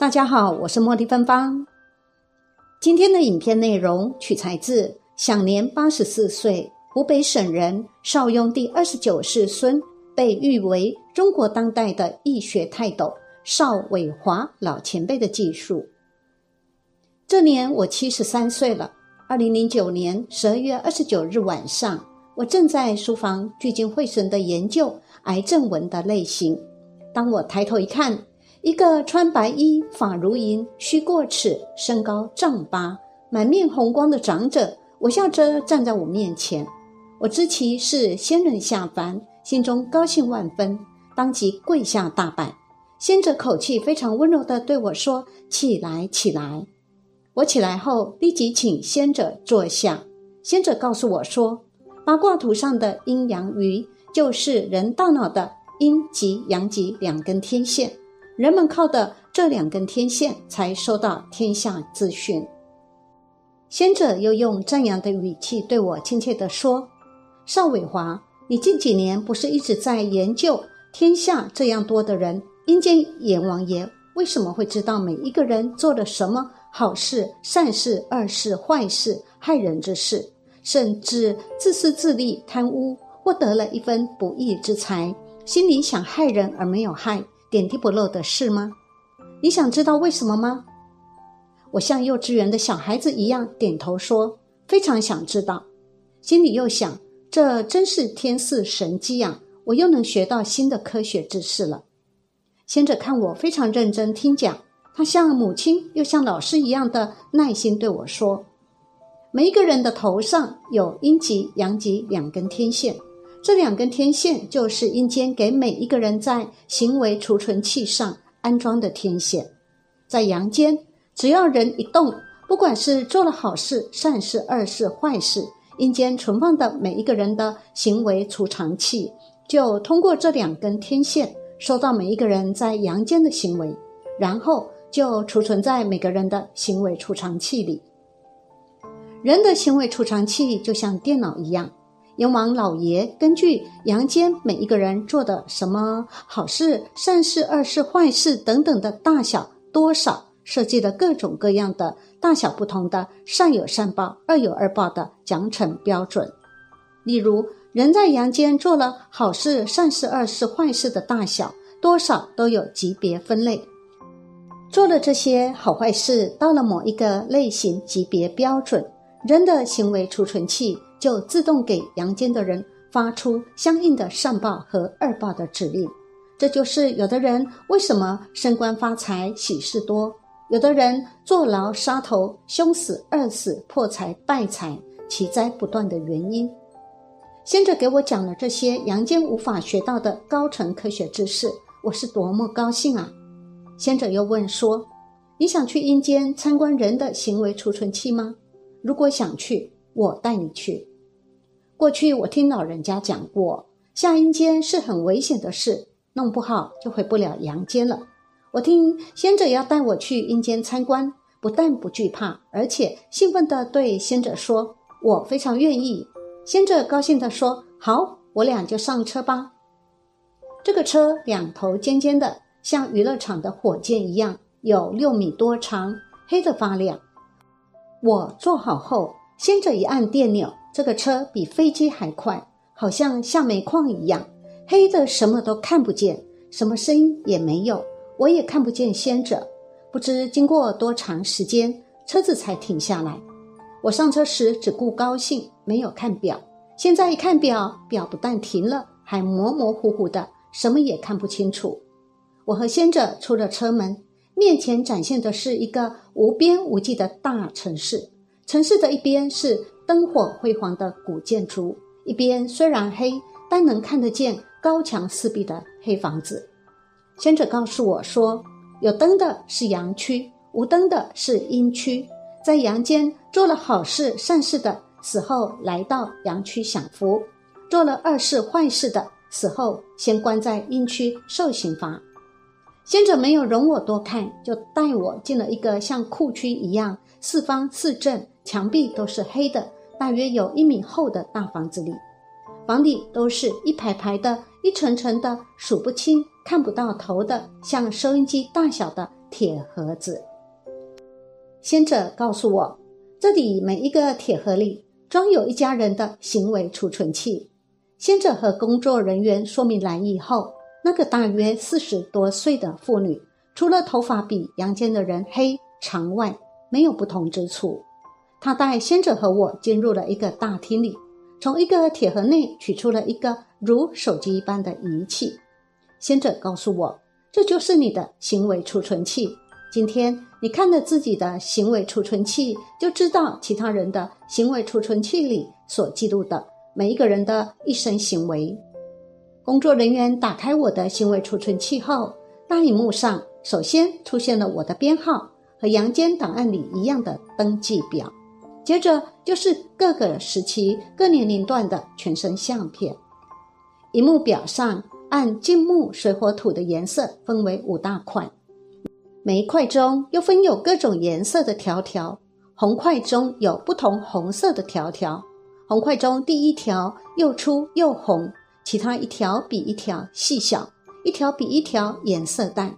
大家好，我是茉莉芬芳。今天的影片内容取材自享年八十四岁湖北省人邵雍第二十九世孙，被誉为中国当代的易学泰斗邵伟华老前辈的记述。这年我七十三岁了。二零零九年十二月二十九日晚上，我正在书房聚精会神的研究癌症纹的类型。当我抬头一看，一个穿白衣、发如银、须过齿、身高丈八、满面红光的长者，微笑着站在我面前。我知其是仙人下凡，心中高兴万分，当即跪下大拜。仙者口气非常温柔地对我说：“起来，起来。”我起来后，立即请仙者坐下。仙者告诉我说：“八卦图上的阴阳鱼，就是人大脑的阴极、阳极两根天线。”人们靠的这两根天线才收到天下资讯。先者又用赞扬的语气对我亲切地说：“邵伟华，你近几年不是一直在研究天下这样多的人，阴间阎王爷为什么会知道每一个人做了什么好事、善事、恶事、坏事、害人之事，甚至自私自利、贪污，获得了一分不义之财，心里想害人而没有害？”点滴不漏的事吗？你想知道为什么吗？我像幼稚园的小孩子一样点头说：“非常想知道。”心里又想：“这真是天赐神机啊！我又能学到新的科学知识了。”先者看我非常认真听讲，他像母亲又像老师一样的耐心对我说：“每一个人的头上有阴极、阳极两根天线。”这两根天线就是阴间给每一个人在行为储存器上安装的天线，在阳间，只要人一动，不管是做了好事、善事、恶事、坏事，阴间存放的每一个人的行为储藏器，就通过这两根天线收到每一个人在阳间的行为，然后就储存在每个人的行为储藏器里。人的行为储藏器就像电脑一样。阎王老爷根据阳间每一个人做的什么好事、善事、恶事、坏事等等的大小多少，设计了各种各样的大小不同的善有善报、恶有恶报的奖惩标准。例如，人在阳间做了好事、善事、恶事、坏事的大小多少都有级别分类。做了这些好坏事，到了某一个类型级别标准，人的行为储存器。就自动给阳间的人发出相应的善报和恶报的指令。这就是有的人为什么升官发财、喜事多；有的人坐牢、杀头、凶死、饿死、破财、败财、奇灾不断的原因。先者给我讲了这些阳间无法学到的高层科学知识，我是多么高兴啊！先者又问说：“你想去阴间参观人的行为储存器吗？如果想去，我带你去。”过去我听老人家讲过，下阴间是很危险的事，弄不好就回不了阳间了。我听仙者要带我去阴间参观，不但不惧怕，而且兴奋地对仙者说：“我非常愿意。”仙者高兴地说：“好，我俩就上车吧。”这个车两头尖尖的，像娱乐场的火箭一样，有六米多长，黑的发亮。我坐好后，仙者一按电钮。这个车比飞机还快，好像下煤矿一样，黑的什么都看不见，什么声音也没有，我也看不见先者。不知经过多长时间，车子才停下来。我上车时只顾高兴，没有看表。现在一看表，表不但停了，还模模糊糊的，什么也看不清楚。我和先者出了车门，面前展现的是一个无边无际的大城市。城市的一边是。灯火辉煌的古建筑，一边虽然黑，但能看得见高墙四壁的黑房子。先者告诉我说，有灯的是阳区，无灯的是阴区。在阳间做了好事善事的，死后来到阳区享福；做了恶事坏事的，死后先关在阴区受刑罚。先者没有容我多看，就带我进了一个像库区一样，四方四正墙壁都是黑的。大约有一米厚的大房子里，房里都是一排排的、一层层的、数不清、看不到头的，像收音机大小的铁盒子。先者告诉我，这里每一个铁盒里装有一家人的行为储存器。先者和工作人员说明来意后，那个大约四十多岁的妇女，除了头发比阳间的人黑长外，没有不同之处。他带先者和我进入了一个大厅里，从一个铁盒内取出了一个如手机一般的仪器。先者告诉我，这就是你的行为储存器。今天你看了自己的行为储存器，就知道其他人的行为储存器里所记录的每一个人的一生行为。工作人员打开我的行为储存器后，大荧幕上首先出现了我的编号和阳间档案里一样的登记表，接着就是各个时期各年龄段的全身相片。荧幕表上按金木水火土的颜色分为五大块。每一块中又分有各种颜色的条条，红块中有不同红色的条条，红块中第一条又粗又红，其他一条比一条细小，一条比一条颜色淡。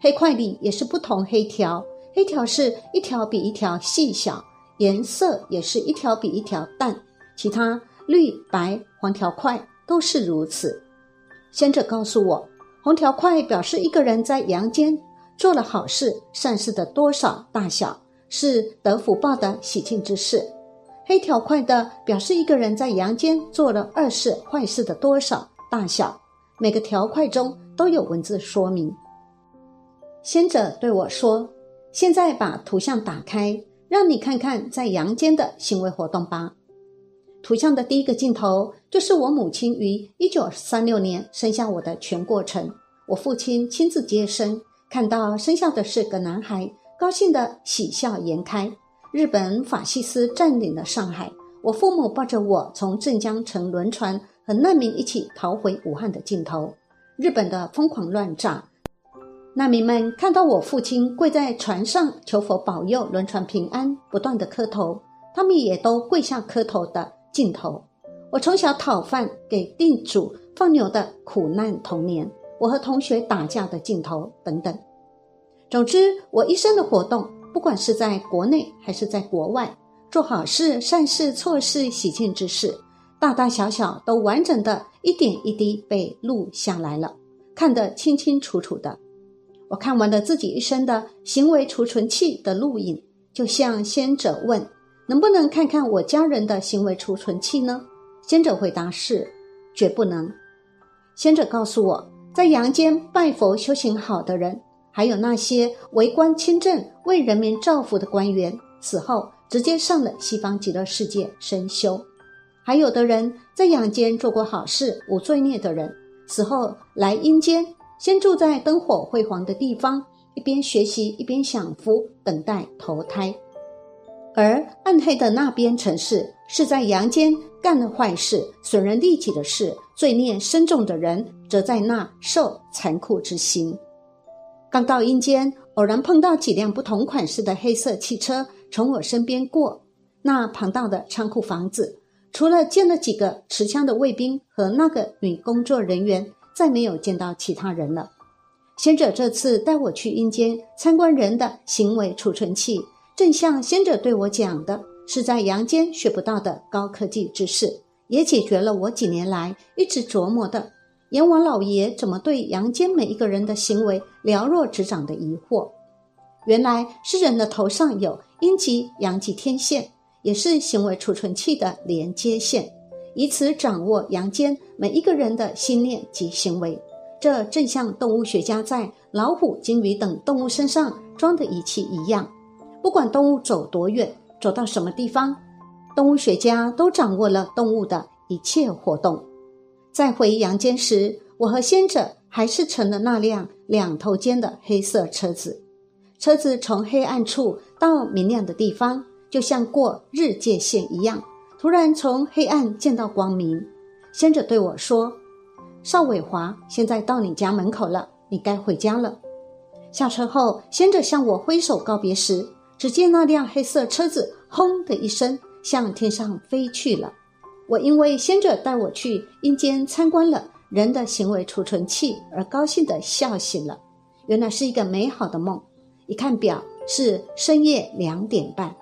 黑块里也是不同黑条，黑条是一条比一条细小，颜色也是一条比一条淡，其他绿白黄条块都是如此。先者告诉我，红条块表示一个人在阳间。做了好事、善事的多少大小，是得福报的喜庆之事；黑条块的表示一个人在阳间做了恶事、坏事的多少大小，每个条块中都有文字说明。先者对我说：“现在把图像打开，让你看看在阳间的行为活动吧。”图像的第一个镜头就是我母亲于一九三六年生下我的全过程，我父亲亲自接生。看到生下的是个男孩，高兴的喜笑颜开。日本法西斯占领了上海，我父母抱着我从镇江乘轮船和难民一起逃回武汉的镜头。日本的疯狂乱炸，难民们看到我父亲跪在船上求佛保佑轮船平安，不断的磕头，他们也都跪下磕头的镜头。我从小讨饭给地主放牛的苦难童年。我和同学打架的镜头等等，总之，我一生的活动，不管是在国内还是在国外，做好事、善事、错事、喜庆之事，大大小小都完整的一点一滴被录下来了，看得清清楚楚的。我看完了自己一生的行为储存器的录影，就向先者问：能不能看看我家人的行为储存器呢？先者回答是：绝不能。先者告诉我。在阳间拜佛修行好的人，还有那些为官清正、为人民造福的官员，死后直接上了西方极乐世界深修；还有的人在阳间做过好事、无罪孽的人，死后来阴间，先住在灯火辉煌的地方，一边学习一边享福，等待投胎；而暗黑的那边城市，是在阳间干了坏事、损人利己的事。罪孽深重的人，则在那受残酷之刑。刚到阴间，偶然碰到几辆不同款式的黑色汽车从我身边过。那庞大的仓库房子，除了见了几个持枪的卫兵和那个女工作人员，再没有见到其他人了。先者这次带我去阴间参观人的行为储存器，正像先者对我讲的，是在阳间学不到的高科技知识。也解决了我几年来一直琢磨的阎王老爷怎么对阳间每一个人的行为了若指掌的疑惑。原来是人的头上有阴极、阳极天线，也是行为储存器的连接线，以此掌握阳间每一个人的心念及行为。这正像动物学家在老虎、鲸鱼等动物身上装的仪器一样，不管动物走多远，走到什么地方。动物学家都掌握了动物的一切活动。在回阳间时，我和先者还是乘了那辆两头尖的黑色车子。车子从黑暗处到明亮的地方，就像过日界线一样。突然从黑暗见到光明。先者对我说：“邵伟华，现在到你家门口了，你该回家了。”下车后，先者向我挥手告别时，只见那辆黑色车子“轰”的一声。向天上飞去了。我因为先者带我去阴间参观了人的行为储存器而高兴的笑醒了。原来是一个美好的梦。一看表是深夜两点半。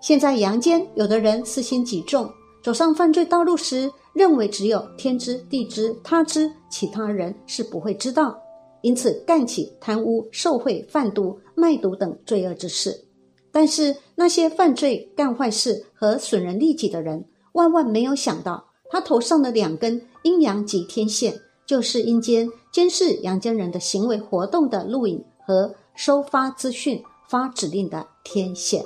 现在阳间有的人私心极重，走上犯罪道路时，认为只有天知地知他知，其他人是不会知道，因此干起贪污、受贿、贩毒、卖毒等罪恶之事。但是那些犯罪、干坏事和损人利己的人，万万没有想到，他头上的两根阴阳极天线，就是阴间监视阳间人的行为活动的录影和收发资讯、发指令的天线。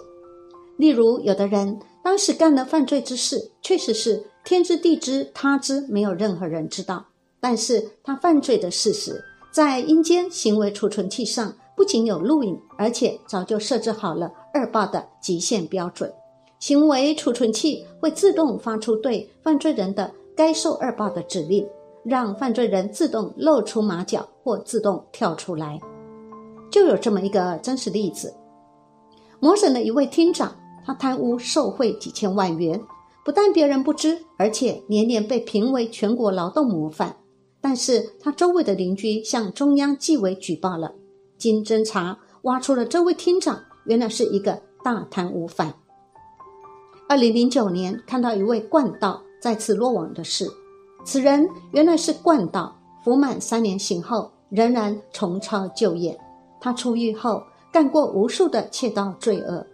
例如，有的人当时干了犯罪之事，确实是天知地知他知，没有任何人知道。但是他犯罪的事实，在阴间行为储存器上不仅有录影，而且早就设置好了二报的极限标准。行为储存器会自动发出对犯罪人的该受二报的指令，让犯罪人自动露出马脚或自动跳出来。就有这么一个真实例子：某省的一位厅长。他贪污受贿几千万元，不但别人不知，而且年年被评为全国劳动模范。但是他周围的邻居向中央纪委举报了，经侦查挖出了这位厅长原来是一个大贪污犯。二零零九年看到一位惯盗再次落网的事，此人原来是惯盗，服满三年刑后仍然重操旧业。他出狱后干过无数的窃盗罪恶。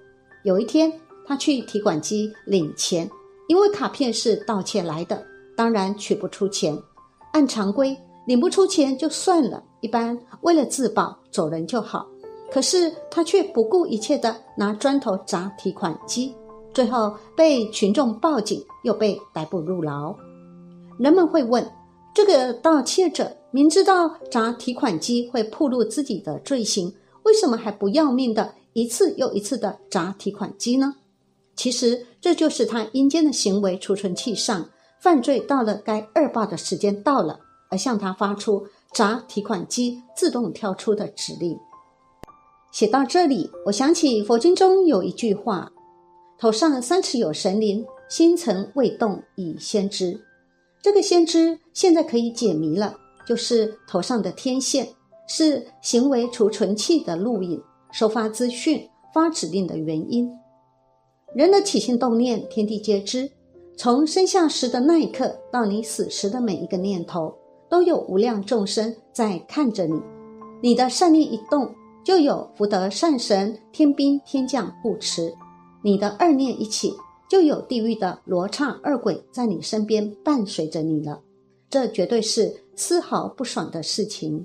有一天，他去提款机领钱，因为卡片是盗窃来的，当然取不出钱。按常规，领不出钱就算了，一般为了自保走人就好。可是他却不顾一切的拿砖头砸提款机，最后被群众报警，又被逮捕入牢。人们会问：这个盗窃者明知道砸提款机会暴露自己的罪行，为什么还不要命的？一次又一次的砸提款机呢？其实这就是他阴间的行为储存器上犯罪到了该二报的时间到了，而向他发出砸提款机自动跳出的指令。写到这里，我想起佛经中有一句话：“头上三尺有神灵，心层未动已先知。”这个先知现在可以解谜了，就是头上的天线是行为储存器的录影。收发资讯、发指令的原因，人的起心动念，天地皆知。从生下时的那一刻到你死时的每一个念头，都有无量众生在看着你。你的善念一动，就有福德善神、天兵天将护持；你的二念一起，就有地狱的罗刹二鬼在你身边伴随着你了。这绝对是丝毫不爽的事情。